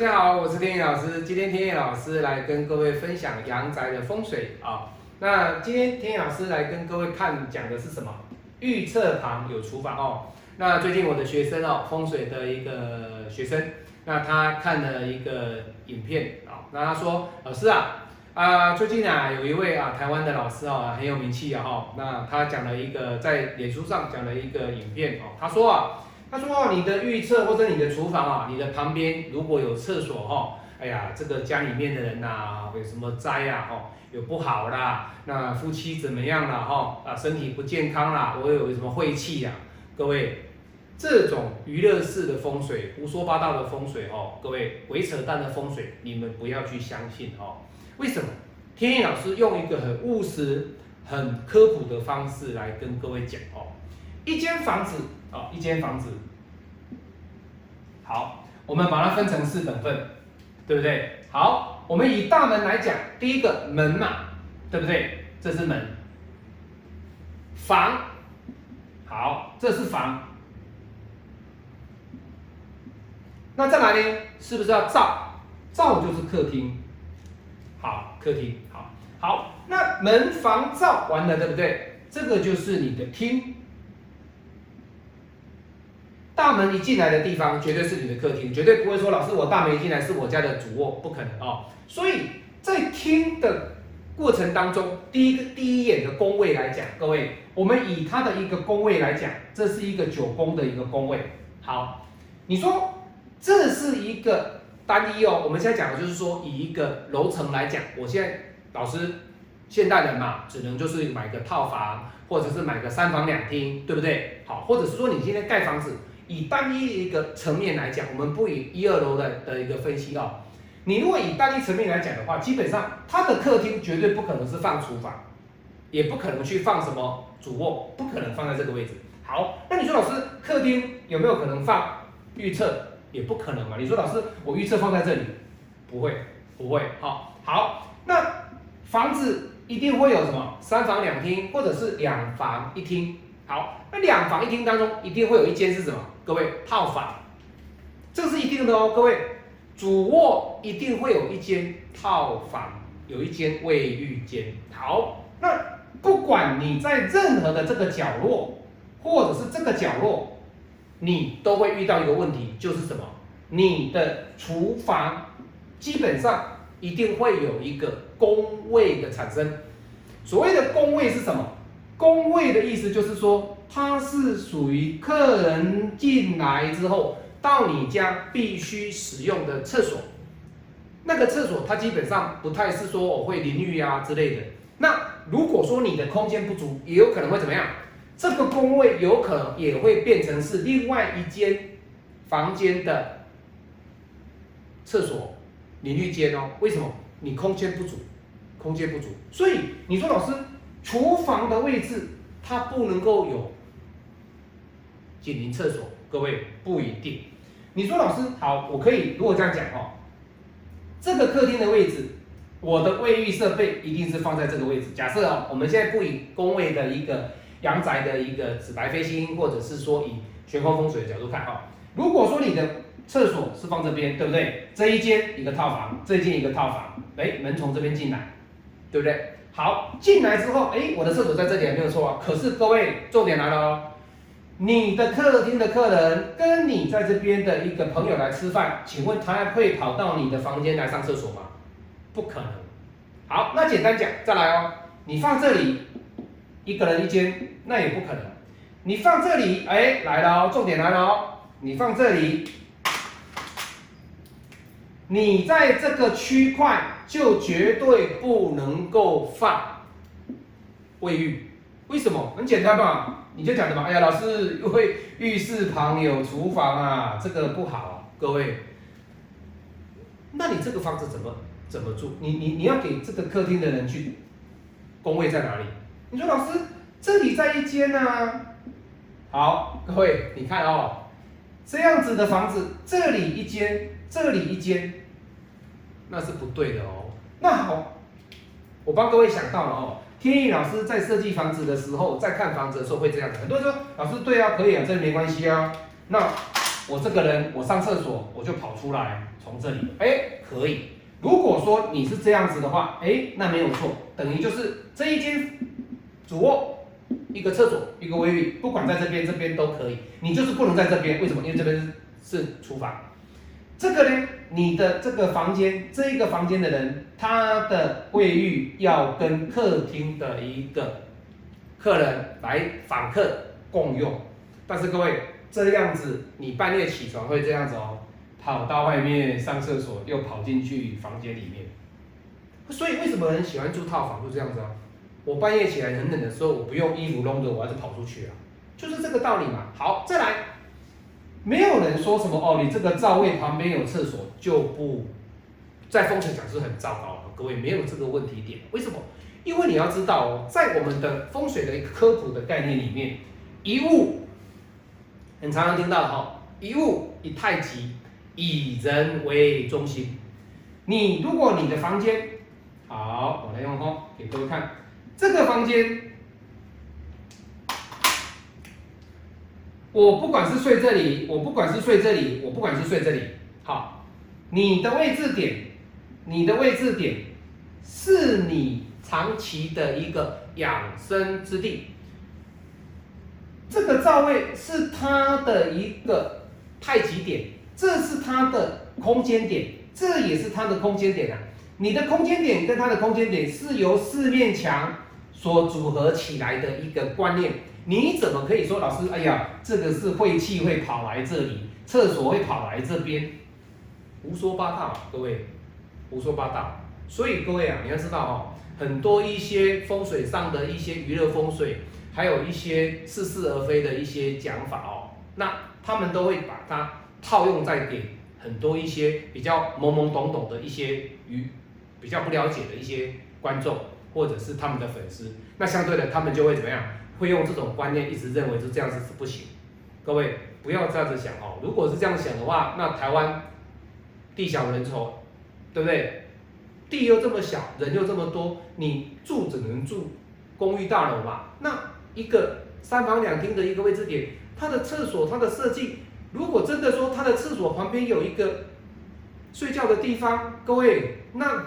家好，我是天野老师。今天天野老师来跟各位分享阳宅的风水啊。那今天天野老师来跟各位看讲的是什么？预测旁有厨房哦。那最近我的学生哦，风水的一个学生，那他看了一个影片啊，那他说老师啊啊，最近啊有一位啊台湾的老师啊很有名气啊哈，那他讲了一个在脸书上讲了一个影片哦，他说啊。他说啊，你的预测或者你的厨房啊，你的旁边如果有厕所哈，哎呀，这个家里面的人呐，有什么灾呀？哈，有不好啦，那夫妻怎么样了？哈，啊，身体不健康啦，我有什么晦气呀？各位，这种娱乐式的风水、胡说八道的风水哦，各位鬼扯淡的风水，你们不要去相信哦。为什么？天意老师用一个很务实、很科普的方式来跟各位讲哦，一间房子。哦，一间房子，好，我们把它分成四等份，对不对？好，我们以大门来讲，第一个门嘛，对不对？这是门，房，好，这是房，那再来呢？是不是要灶？灶就是客厅，好，客厅，好，好，那门房灶完了，对不对？这个就是你的厅。大门一进来的地方，绝对是你的客厅，绝对不会说老师我大门一进来是我家的主卧，不可能哦。所以在听的过程当中，第一个第一眼的宫位来讲，各位，我们以它的一个宫位来讲，这是一个九宫的一个宫位。好，你说这是一个单一哦。我们现在讲的就是说，以一个楼层来讲，我现在老师现代人嘛，只能就是买个套房，或者是买个三房两厅，对不对？好，或者是说你今天盖房子。以单一一个层面来讲，我们不以一二楼的的一个分析哦。你如果以单一层面来讲的话，基本上它的客厅绝对不可能是放厨房，也不可能去放什么主卧，不可能放在这个位置。好，那你说老师，客厅有没有可能放预测？也不可能嘛。你说老师，我预测放在这里，不会，不会。好，好，那房子一定会有什么三房两厅，或者是两房一厅。好，那两房一厅当中一定会有一间是什么？各位套房，这是一定的哦。各位，主卧一定会有一间套房，有一间卫浴间。好，那不管你在任何的这个角落，或者是这个角落，你都会遇到一个问题，就是什么？你的厨房基本上一定会有一个工位的产生。所谓的工位是什么？工位的意思就是说，它是属于客人进来之后到你家必须使用的厕所。那个厕所它基本上不太是说我会淋浴啊之类的。那如果说你的空间不足，也有可能会怎么样？这个工位有可能也会变成是另外一间房间的厕所、淋浴间哦。为什么？你空间不足，空间不足。所以你说老师。厨房的位置，它不能够有紧邻厕所，各位不一定。你说老师好，我可以如果这样讲哦，这个客厅的位置，我的卫浴设备一定是放在这个位置。假设哦，我们现在不以宫位的一个阳宅的一个紫白飞星，或者是说以悬空风水的角度看哦，如果说你的厕所是放这边，对不对？这一间一个套房，这一间一个套房，哎，门从这边进来，对不对？好，进来之后，哎，我的厕所在这里没有错啊。可是各位，重点来了哦，你的客厅的客人跟你在这边的一个朋友来吃饭，请问他会跑到你的房间来上厕所吗？不可能。好，那简单讲，再来哦，你放这里一个人一间，那也不可能。你放这里，哎，来了哦，重点来了哦，你放这里。你在这个区块就绝对不能够放卫浴，为什么？很简单嘛，你就讲的嘛。哎呀，老师，因为浴室旁有厨房啊，这个不好。各位，那你这个房子怎么怎么住？你你你要给这个客厅的人去，工位在哪里？你说老师，这里在一间呢。好，各位，你看哦，这样子的房子，这里一间。这里一间，那是不对的哦。那好，我帮各位想到了哦。天意老师在设计房子的时候，在看房子的时候会这样子。很多人说，老师对啊，可以啊，这没关系啊。那我这个人我上厕所我就跑出来，从这里，哎，可以。如果说你是这样子的话，哎，那没有错，等于就是这一间主卧。一个厕所，一个卫浴，不管在这边这边都可以，你就是不能在这边，为什么？因为这边是厨房。这个呢，你的这个房间，这个房间的人，他的卫浴要跟客厅的一个客人来访客共用。但是各位，这样子你半夜起床会这样子哦，跑到外面上厕所，又跑进去房间里面。所以为什么人喜欢住套房，就这样子啊？我半夜起来很冷的时候，我不用衣服弄着，我还是跑出去啊，就是这个道理嘛。好，再来，没有人说什么哦，你这个灶位旁边有厕所就不在风水讲是很糟糕的。各位没有这个问题点，为什么？因为你要知道哦，在我们的风水的一个科普的概念里面，一物很常常听到哈，一物以太极，以人为中心。你如果你的房间好，我来用哈给各位看。这个房间，我不管是睡这里，我不管是睡这里，我不管是睡这里，好，你的位置点，你的位置点是你长期的一个养生之地。这个灶位是它的一个太极点，这是它的空间点，这也是它的空间点啊。你的空间点跟它的空间点是由四面墙。所组合起来的一个观念，你怎么可以说老师？哎呀，这个是晦气会跑来这里，厕所会跑来这边，胡说八道，各位，胡说八道。所以各位啊，你要知道哦，很多一些风水上的一些娱乐风水，还有一些似是而非的一些讲法哦，那他们都会把它套用在给很多一些比较懵懵懂懂的一些与比较不了解的一些观众。或者是他们的粉丝，那相对的，他们就会怎么样？会用这种观念，一直认为是这样子是不行。各位不要这样子想哦，如果是这样想的话，那台湾地小人稠，对不对？地又这么小，人又这么多，你住只能住公寓大楼嘛？那一个三房两厅的一个位置点，它的厕所它的设计，如果真的说它的厕所旁边有一个睡觉的地方，各位那。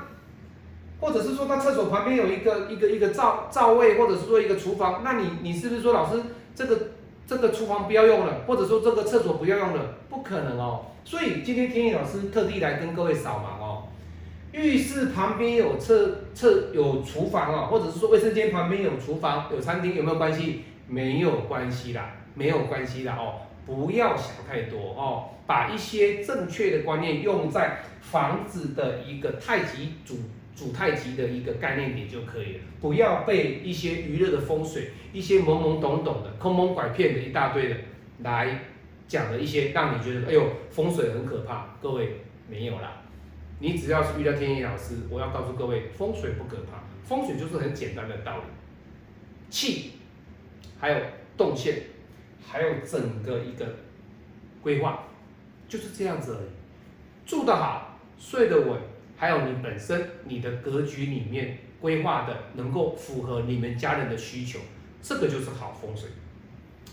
或者是说，他厕所旁边有一个一个一个灶灶位，或者是说一个厨房，那你你是不是说老师这个这个厨房不要用了，或者说这个厕所不要用了？不可能哦。所以今天天意老师特地来跟各位扫盲哦。浴室旁边有厕厕有厨房哦，或者是说卫生间旁边有厨房有餐厅，有没有关系？没有关系啦，没有关系啦哦。不要想太多哦，把一些正确的观念用在房子的一个太极主。主太极的一个概念点就可以了，不要被一些娱乐的风水、一些懵懵懂懂的、坑蒙拐骗的一大堆的来讲的一些，让你觉得哎呦风水很可怕。各位没有啦，你只要是遇到天意老师，我要告诉各位，风水不可怕，风水就是很简单的道理，气，还有动线，还有整个一个规划，就是这样子而已，住得好，睡得稳。还有你本身你的格局里面规划的能够符合你们家人的需求，这个就是好风水。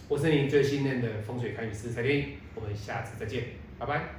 我是您最信任的风水看运师蔡天，我们下次再见，拜拜。